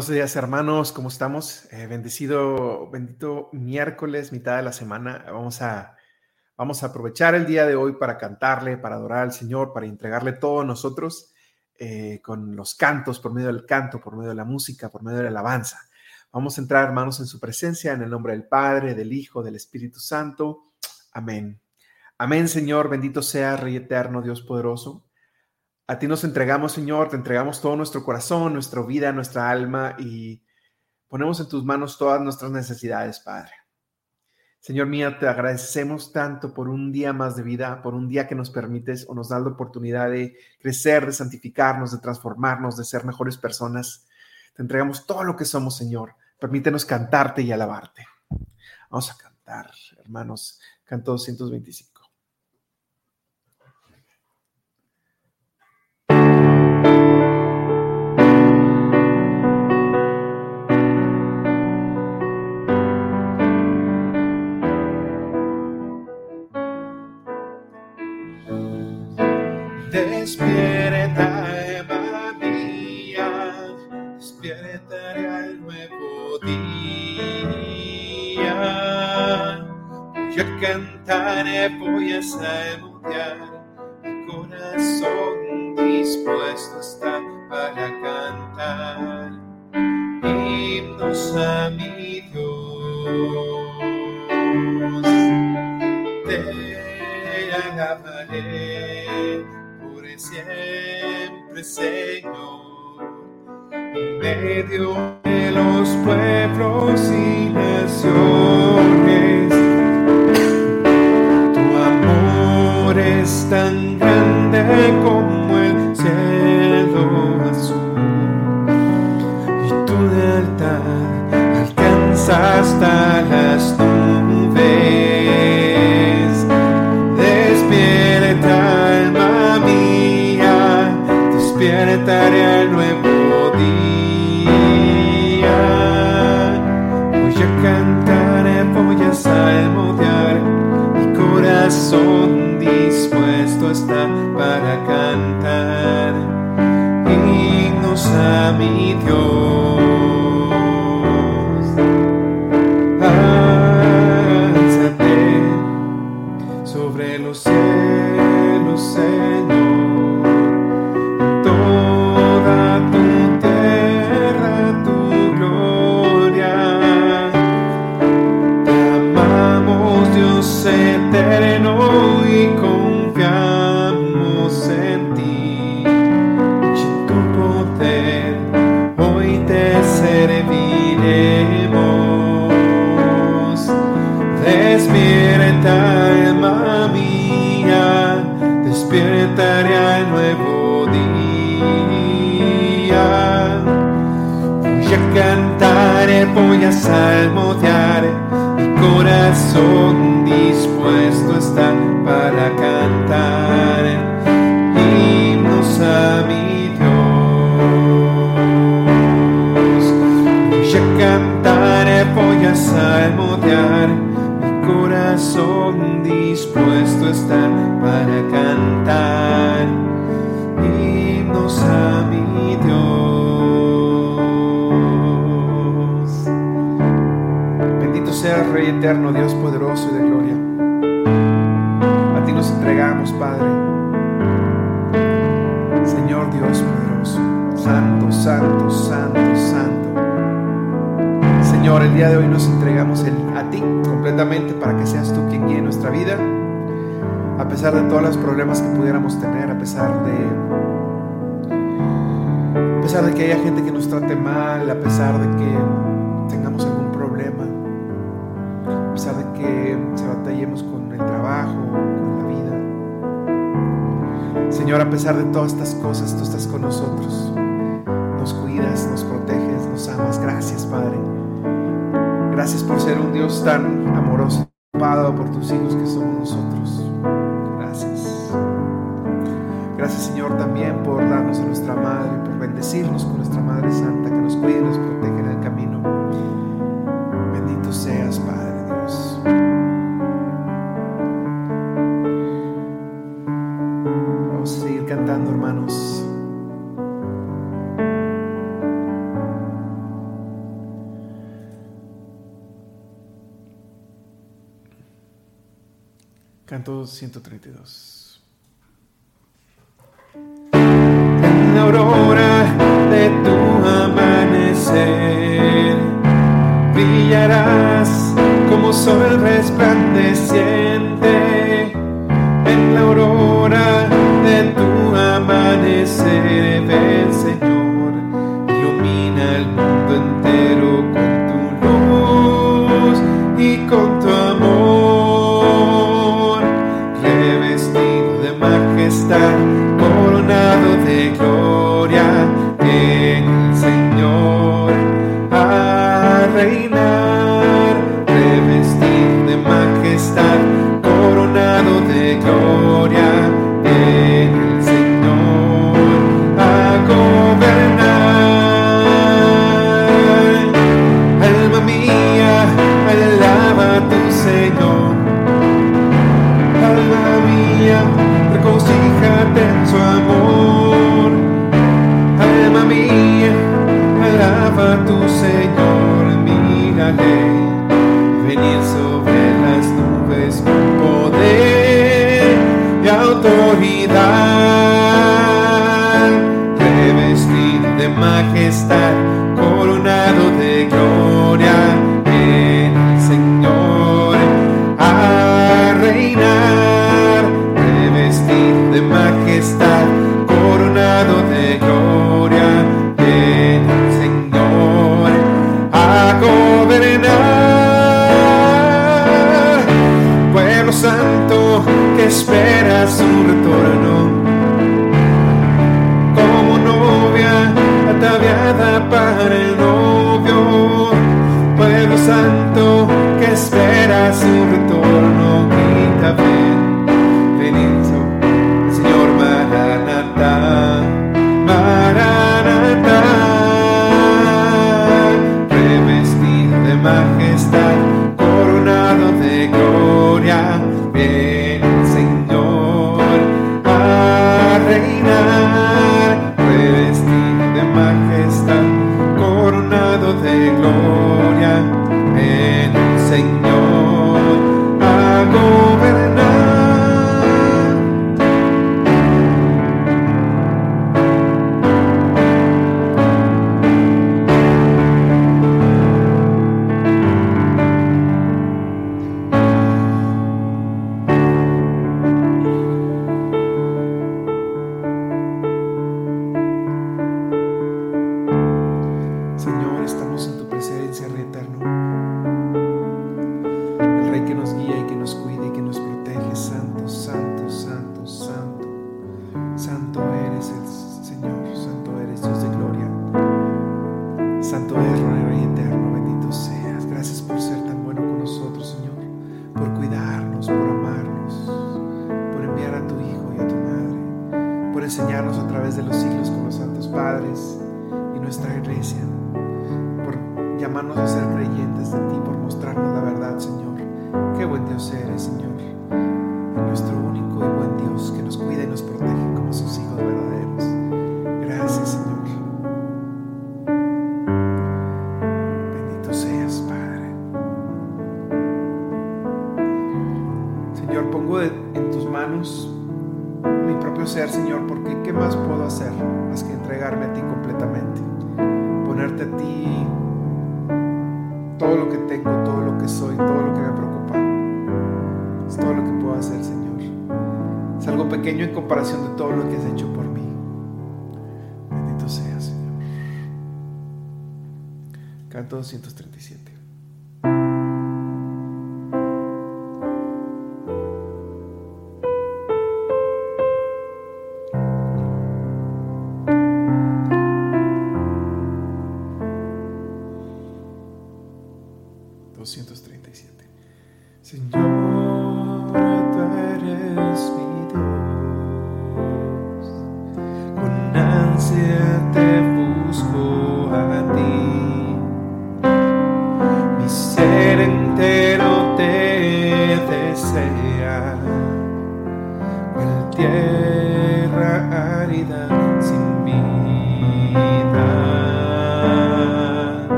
Buenos días, hermanos. ¿Cómo estamos? Eh, bendecido, bendito miércoles, mitad de la semana. Vamos a, vamos a aprovechar el día de hoy para cantarle, para adorar al Señor, para entregarle todo a nosotros eh, con los cantos, por medio del canto, por medio de la música, por medio de la alabanza. Vamos a entrar, hermanos, en su presencia, en el nombre del Padre, del Hijo, del Espíritu Santo. Amén. Amén, Señor. Bendito sea, Rey eterno, Dios poderoso. A ti nos entregamos, Señor, te entregamos todo nuestro corazón, nuestra vida, nuestra alma y ponemos en tus manos todas nuestras necesidades, Padre. Señor mío, te agradecemos tanto por un día más de vida, por un día que nos permites o nos das la oportunidad de crecer, de santificarnos, de transformarnos, de ser mejores personas. Te entregamos todo lo que somos, Señor. Permítenos cantarte y alabarte. Vamos a cantar, hermanos, canto 225. Voy a cantar, voy a salmodiar, mi corazón dispuesto está para cantar himnos a mi Dios. Te alabaré siempre, Señor, en medio de los pueblos voy dispuesto está para cantar himnos a mi Dios. sea Rey eterno, Dios poderoso y de gloria. A ti nos entregamos, Padre. Señor Dios poderoso, Santo, Santo, Santo, Santo. Señor, el día de hoy nos pesar de todos los problemas que pudiéramos tener, a pesar de a pesar de que haya gente que nos trate mal, a pesar de que tengamos algún problema, a pesar de que se batallemos con el trabajo, con la vida. Señor, a pesar de todas estas cosas, tú estás con nosotros. Nos cuidas, nos proteges, nos amas. Gracias, Padre. Gracias por ser un Dios tan amoroso, por tus hijos 132. por llamarnos a ser creyentes de ti, por mostrarnos la verdad, Señor. Qué buen Dios eres, Señor. 230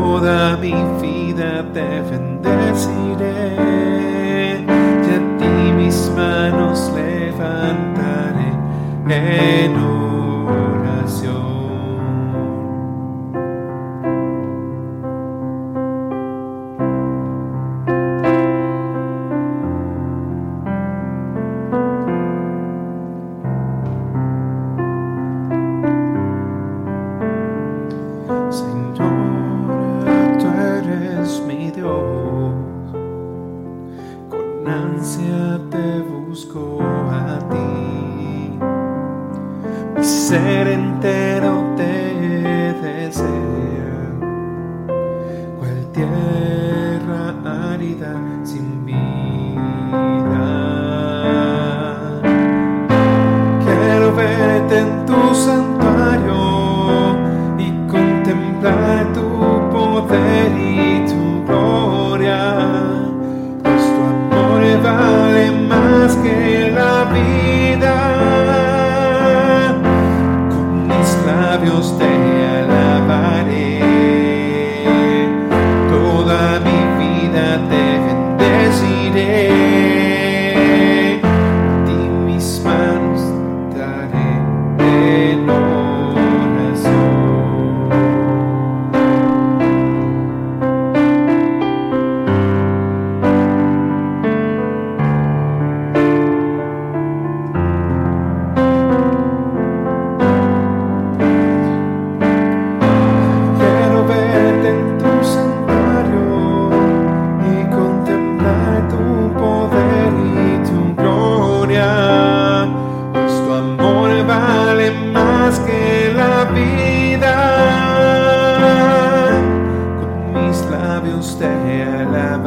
Toda mi vida te bendeciré. Y a ti mis manos levantaré en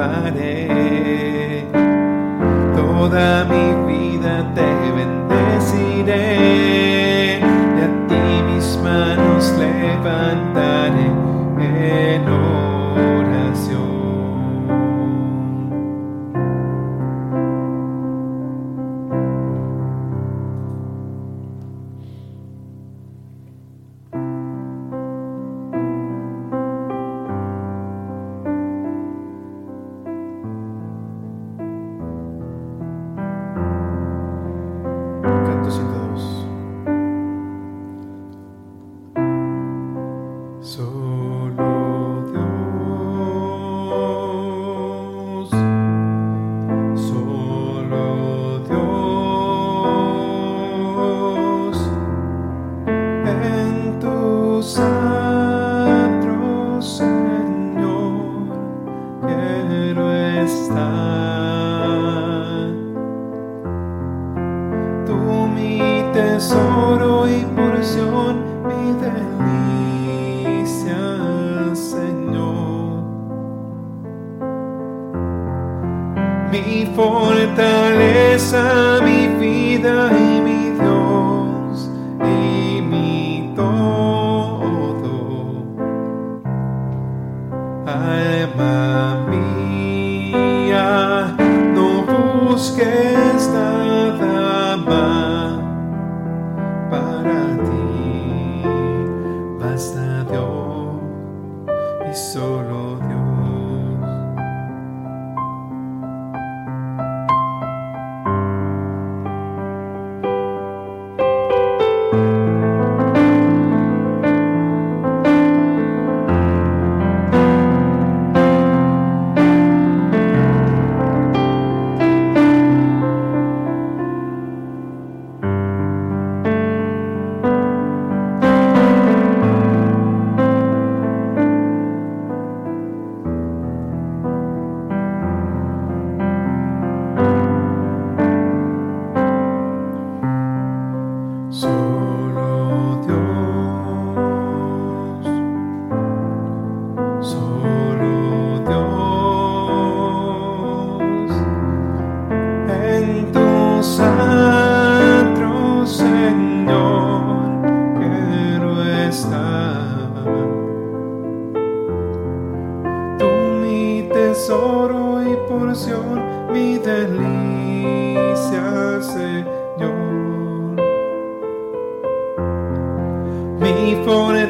arrojaré toda mi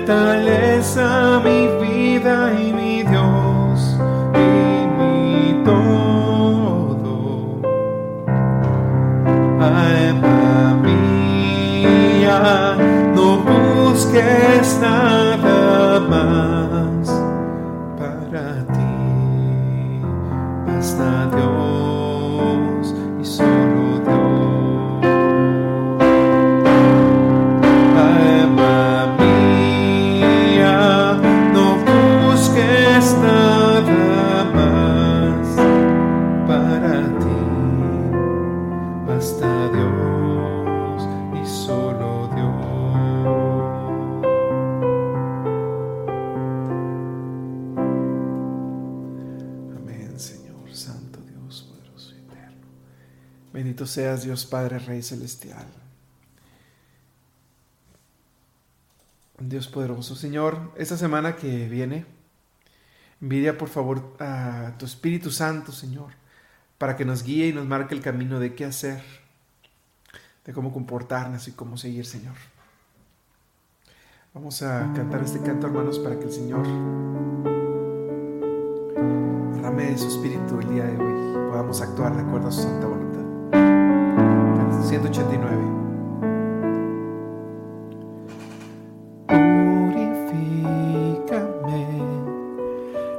fortaleza, mi vida y mi Bendito seas Dios Padre, Rey Celestial. Dios poderoso, Señor, esta semana que viene, envidia por favor a tu Espíritu Santo, Señor, para que nos guíe y nos marque el camino de qué hacer, de cómo comportarnos y cómo seguir, Señor. Vamos a cantar este canto, hermanos, para que el Señor derrame de su espíritu el día de hoy y podamos actuar de acuerdo a su santa voluntad. 189. Purifícame,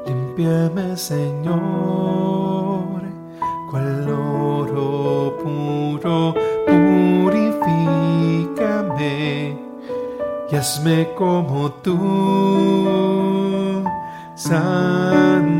limpiame, Señor, cual oro puro, purifícame y hazme como tú, Santo.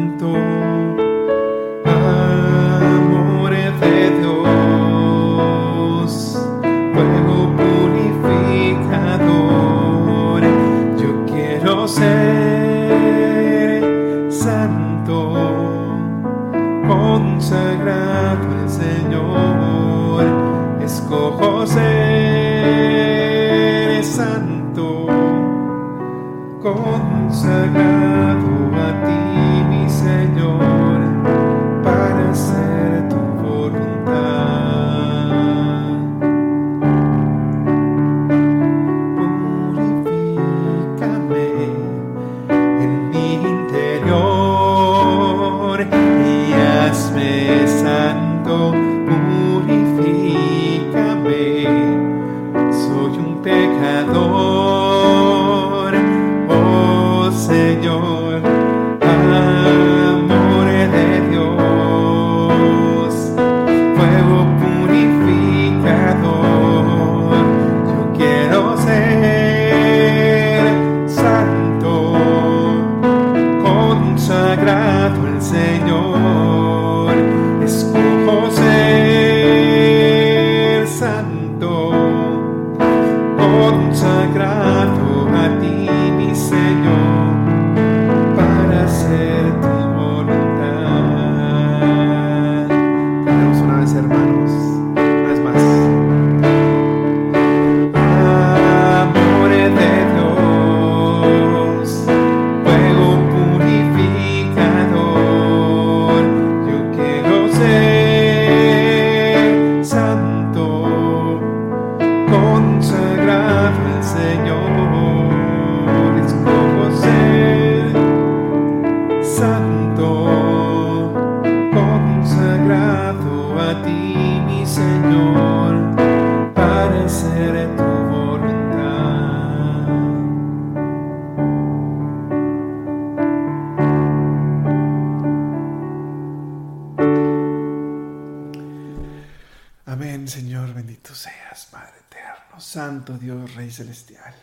Celestial.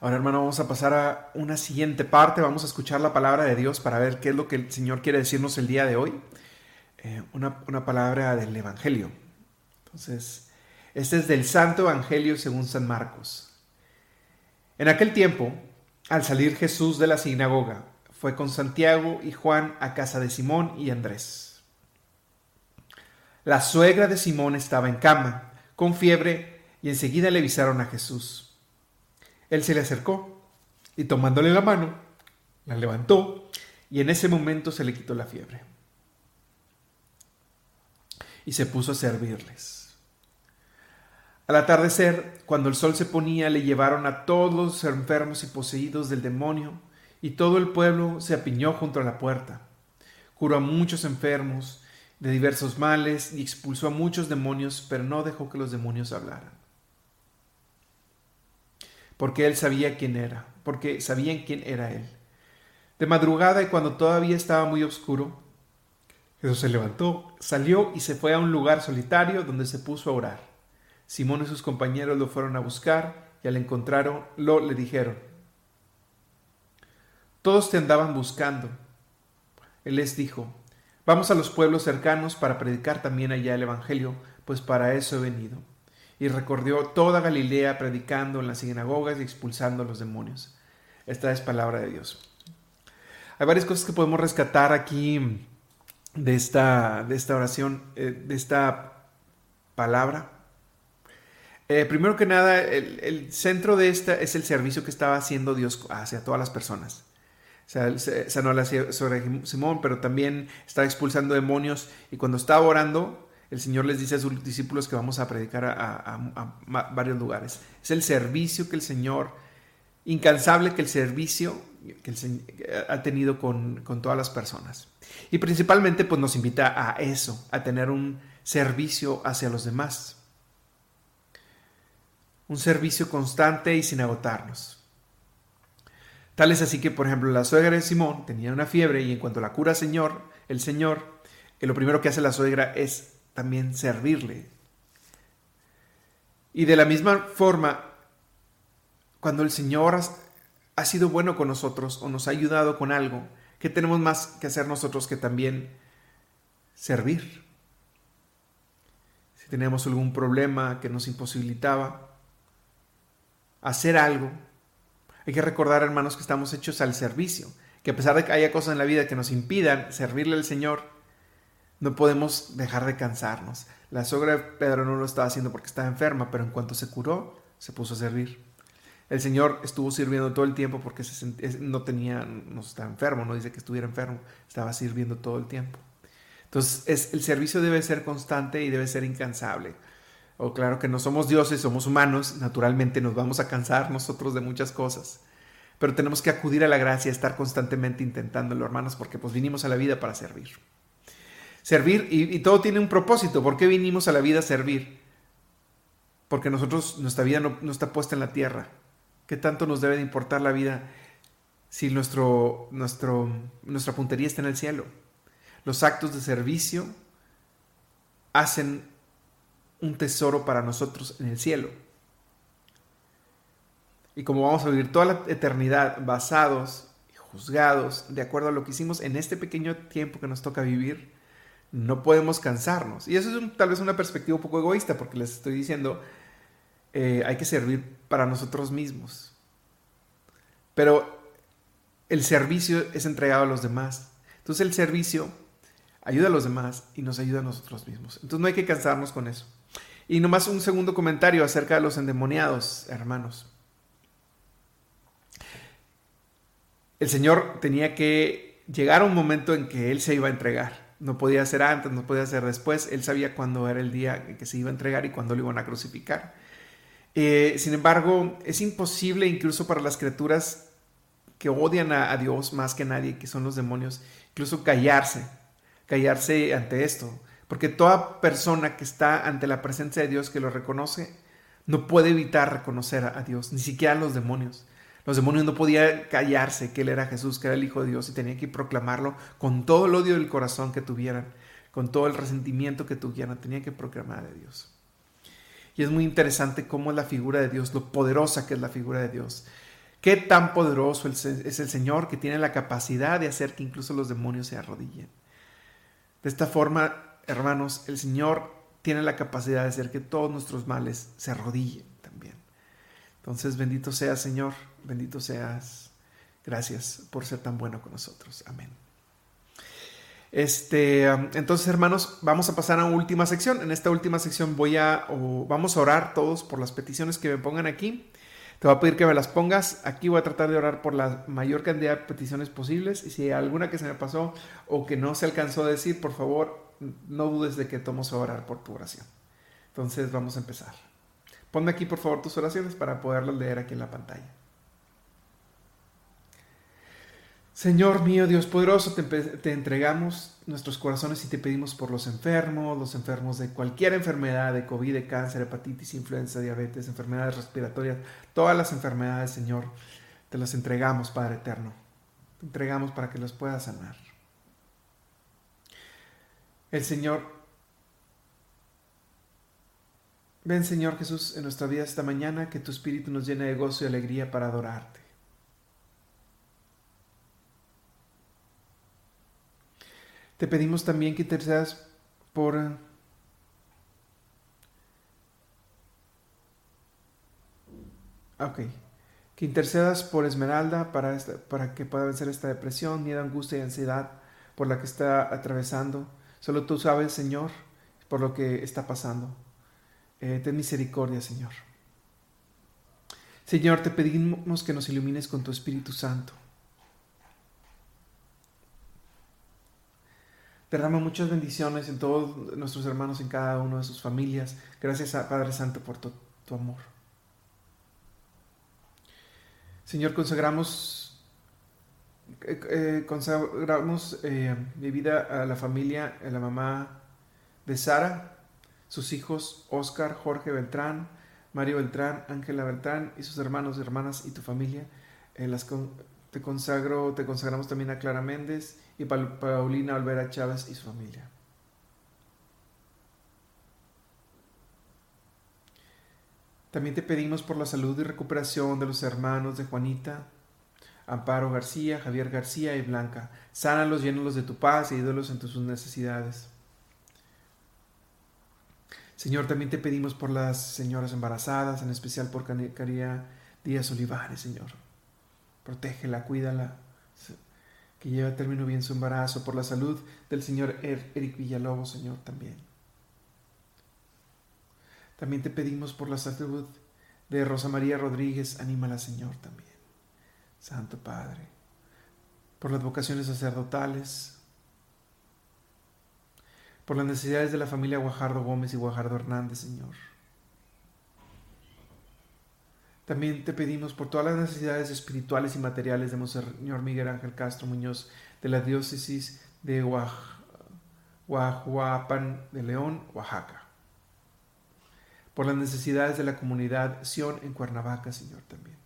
Ahora, hermano, vamos a pasar a una siguiente parte. Vamos a escuchar la palabra de Dios para ver qué es lo que el Señor quiere decirnos el día de hoy. Eh, una, una palabra del Evangelio. Entonces, este es del Santo Evangelio según San Marcos. En aquel tiempo, al salir Jesús de la sinagoga, fue con Santiago y Juan a casa de Simón y Andrés. La suegra de Simón estaba en cama, con fiebre, y enseguida le avisaron a Jesús. Él se le acercó y tomándole la mano, la levantó y en ese momento se le quitó la fiebre. Y se puso a servirles. Al atardecer, cuando el sol se ponía, le llevaron a todos los enfermos y poseídos del demonio, y todo el pueblo se apiñó junto a la puerta. Curó a muchos enfermos de diversos males y expulsó a muchos demonios, pero no dejó que los demonios hablaran. Porque él sabía quién era, porque sabían quién era él. De madrugada y cuando todavía estaba muy oscuro, Jesús se levantó, salió y se fue a un lugar solitario donde se puso a orar. Simón y sus compañeros lo fueron a buscar y al encontrarlo le dijeron, todos te andaban buscando. Él les dijo, vamos a los pueblos cercanos para predicar también allá el Evangelio, pues para eso he venido. Y recorrió toda Galilea predicando en las sinagogas y expulsando a los demonios. Esta es palabra de Dios. Hay varias cosas que podemos rescatar aquí de esta, de esta oración, eh, de esta palabra. Eh, primero que nada, el, centro de esta es el servicio que estaba haciendo Dios hacia todas las personas. O sea, sanó a sobre Simón, pero también estaba expulsando demonios y cuando estaba orando, el Señor les dice a sus discípulos que vamos a predicar a varios lugares. Es el servicio que el Señor, incansable que el servicio que ha tenido con, todas las personas. Y principalmente pues nos invita a eso, a tener un servicio hacia los demás. Un servicio constante y sin agotarnos. Tal es así que, por ejemplo, la suegra de Simón tenía una fiebre y en cuanto la cura Señor, el Señor, lo primero que hace la suegra es también servirle. Y de la misma forma, cuando el Señor ha sido bueno con nosotros o nos ha ayudado con algo, ¿qué tenemos más que hacer nosotros que también servir? Si tenemos algún problema que nos imposibilitaba hacer algo, hay que recordar, hermanos, que estamos hechos al servicio, que a pesar de que haya cosas en la vida que nos impidan servirle al Señor, no podemos dejar de cansarnos. La sogra de Pedro no lo estaba haciendo porque estaba enferma, pero en cuanto se curó, se puso a servir. El Señor estuvo sirviendo todo el tiempo porque no tenía, no estaba enfermo, no dice que estuviera enfermo, estaba sirviendo todo el tiempo. Entonces, es, el servicio debe ser constante y debe ser incansable. O claro que no somos dioses, somos humanos, naturalmente nos vamos a cansar nosotros de muchas cosas. Pero tenemos que acudir a la gracia, estar constantemente intentándolo, hermanos, porque pues vinimos a la vida para servir. Servir, y, todo tiene un propósito. ¿Por qué vinimos a la vida a servir? Porque nosotros, nuestra vida no está puesta en la tierra, ¿Qué tanto nos debe de importar la vida si nuestro, nuestro, nuestra puntería está en el cielo? Los actos de servicio hacen un tesoro para nosotros en el cielo. Y como vamos a vivir toda la eternidad basados y juzgados de acuerdo a lo que hicimos en este pequeño tiempo que nos toca vivir, no podemos cansarnos. Y eso es tal vez una perspectiva un poco egoísta, porque les estoy diciendo, eh, hay que servir para nosotros mismos. Pero el servicio es entregado a los demás. Entonces el servicio ayuda a los demás y nos ayuda a nosotros mismos. Entonces no hay que cansarnos con eso. Y nomás un segundo comentario acerca de los endemoniados, hermanos. El Señor tenía que llegar a un momento en que Él se iba a entregar. No podía ser antes, no podía ser después. Él sabía cuándo era el día que se iba a entregar y cuándo lo iban a crucificar. Eh, sin embargo, es imposible incluso para las criaturas que odian a, Dios más que nadie, que son los demonios, incluso callarse, callarse ante esto. Porque toda persona que está ante la presencia de Dios, que lo reconoce, no puede evitar reconocer a, Dios, ni siquiera los demonios. Los demonios no podían callarse que Él era Jesús, que era el Hijo de Dios, y tenían que proclamarlo con todo el odio del corazón que tuvieran, con todo el resentimiento que tuvieran, tenían que proclamar a Dios. Y es muy interesante cómo es la figura de Dios, lo poderosa que es la figura de Dios. Qué tan poderoso es el Señor que tiene la capacidad de hacer que incluso los demonios se arrodillen. De esta forma, hermanos, el Señor tiene la capacidad de hacer que todos nuestros males se arrodillen también. Entonces, bendito seas, Señor, bendito seas. Gracias por ser tan bueno con nosotros. Amén. Este, entonces, hermanos, vamos a pasar a una última sección. En esta última sección voy a, vamos a orar todos por las peticiones que me pongan aquí. Te voy a pedir que me las pongas. Aquí voy a tratar de orar por la mayor cantidad de peticiones posibles. Y si hay alguna que se me pasó o que no se alcanzó a decir, por favor, no dudes de que tomo a orar por tu oración. Entonces vamos a empezar. Ponme aquí, por favor, tus oraciones para poderlas leer aquí en la pantalla. Señor mío, Dios poderoso, te, entregamos nuestros corazones y te pedimos por los enfermos, los enfermos de cualquier enfermedad, de COVID, de cáncer, hepatitis, influenza, diabetes, enfermedades respiratorias, todas las enfermedades, Señor, te las entregamos, Padre eterno. Te entregamos para que las puedas sanar. El Señor, ven Señor Jesús en nuestra vida esta mañana, que tu Espíritu nos llene de gozo y alegría para adorarte. Te pedimos también que intercedas por eh, Ok. Que intercedas por Esmeralda para, para que pueda vencer esta depresión, miedo, angustia y ansiedad por la que está atravesando. Solo tú sabes, Señor, por lo que está pasando. Eh, ten misericordia, Señor. Señor, te pedimos que nos ilumines con tu Espíritu Santo. Derrama muchas bendiciones en todos nuestros hermanos, en cada uno de sus familias. Gracias Padre Santo por tu, amor. Señor, consagramos, eh, eh, consagramos eh, mi vida a la familia, a la mamá de Sara, sus hijos Oscar, Jorge Beltrán, Mario Beltrán, Ángela Beltrán y sus hermanos, hermanas y tu familia. te consagro, te consagramos también a Clara Méndez y Paulina Olvera Chávez y su familia. También te pedimos por la salud y recuperación de los hermanos de Juanita, Amparo García, Javier García y Blanca. Sánalos, llénalos de tu paz y ídolos en tus necesidades. Señor, también te pedimos por las señoras embarazadas, en especial por Caría Díaz Olivares, Señor. Protégela, cuídala, que lleve a término bien su embarazo, por la salud del señor er-, Eric Villalobos, Señor, también. También te pedimos por la salud de Rosa María Rodríguez, anímala, Señor, también. Santo Padre, por las vocaciones sacerdotales, por las necesidades de la familia Guajardo Gómez y Guajardo Hernández, Señor también te pedimos por todas las necesidades espirituales y materiales de Monseñor Miguel Ángel Castro Muñoz de la diócesis de Guajuapan de León, Oaxaca. Por las necesidades de la comunidad Sion en Cuernavaca, Señor, también.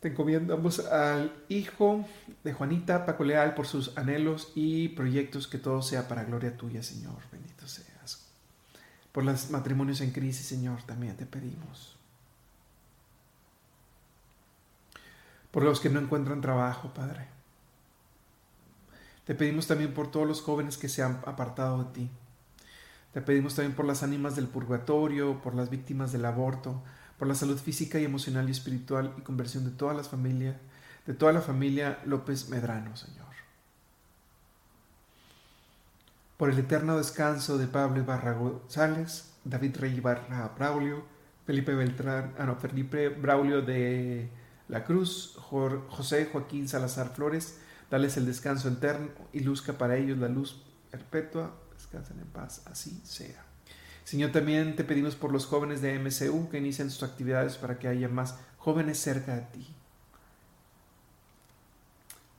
Te encomendamos al hijo de Juanita, Paco Leal, por sus anhelos y proyectos, que todo sea para gloria tuya, Señor. Bendito sea. Por los matrimonios en crisis, Señor, también te pedimos. Por los que no encuentran trabajo, Padre. Te pedimos también por todos los jóvenes que se han apartado de ti. Te pedimos también por las ánimas del purgatorio, por las víctimas del aborto, por la salud física y emocional y espiritual y conversión de todas las familias, de toda la familia López Medrano, Señor. Por el eterno descanso de Pablo Ibarra González, David Rey Ibarra Braulio, Felipe Beltrán, ah, Felipe Braulio de la Cruz, José Joaquín Salazar Flores, dales el descanso eterno y luzca para ellos la luz perpetua, descansen en paz, así sea. Señor, también te pedimos por los jóvenes de MCU que inician sus actividades para que haya más jóvenes cerca de ti.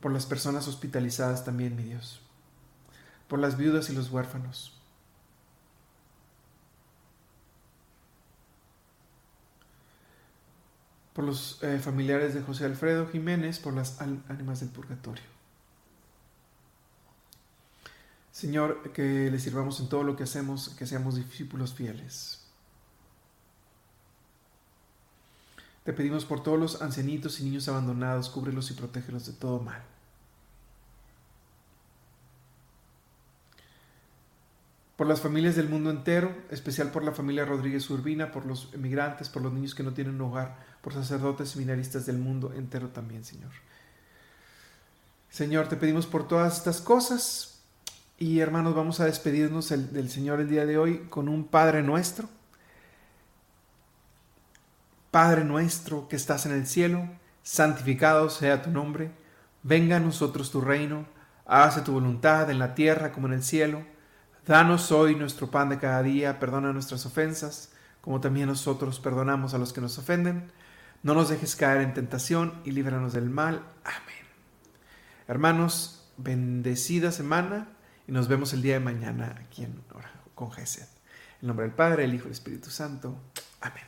Por las personas hospitalizadas también, mi Dios por las viudas y los huérfanos. por los eh, familiares de José Alfredo Jiménez, por las ánimas del purgatorio. Señor, que le sirvamos en todo lo que hacemos, que seamos discípulos fieles. Te pedimos por todos los ancianitos y niños abandonados, cúbrelos y protégelos de todo mal. Por las familias del mundo entero, especial por la familia Rodríguez Urbina, por los emigrantes, por los niños que no tienen hogar, por sacerdotes seminaristas del mundo entero también, Señor. Señor, te pedimos por todas estas cosas y hermanos, vamos a despedirnos del Señor el día de hoy con un Padre nuestro. Padre nuestro que estás en el cielo, santificado sea tu nombre, venga a nosotros tu reino, hágase tu voluntad en la tierra como en el cielo. Danos hoy nuestro pan de cada día, perdona nuestras ofensas, como también nosotros perdonamos a los que nos ofenden. No nos dejes caer en tentación y líbranos del mal. Amén. Hermanos, bendecida semana y nos vemos el día de mañana aquí en Hora con Gesed. En nombre del Padre, el Hijo y el Espíritu Santo. Amén.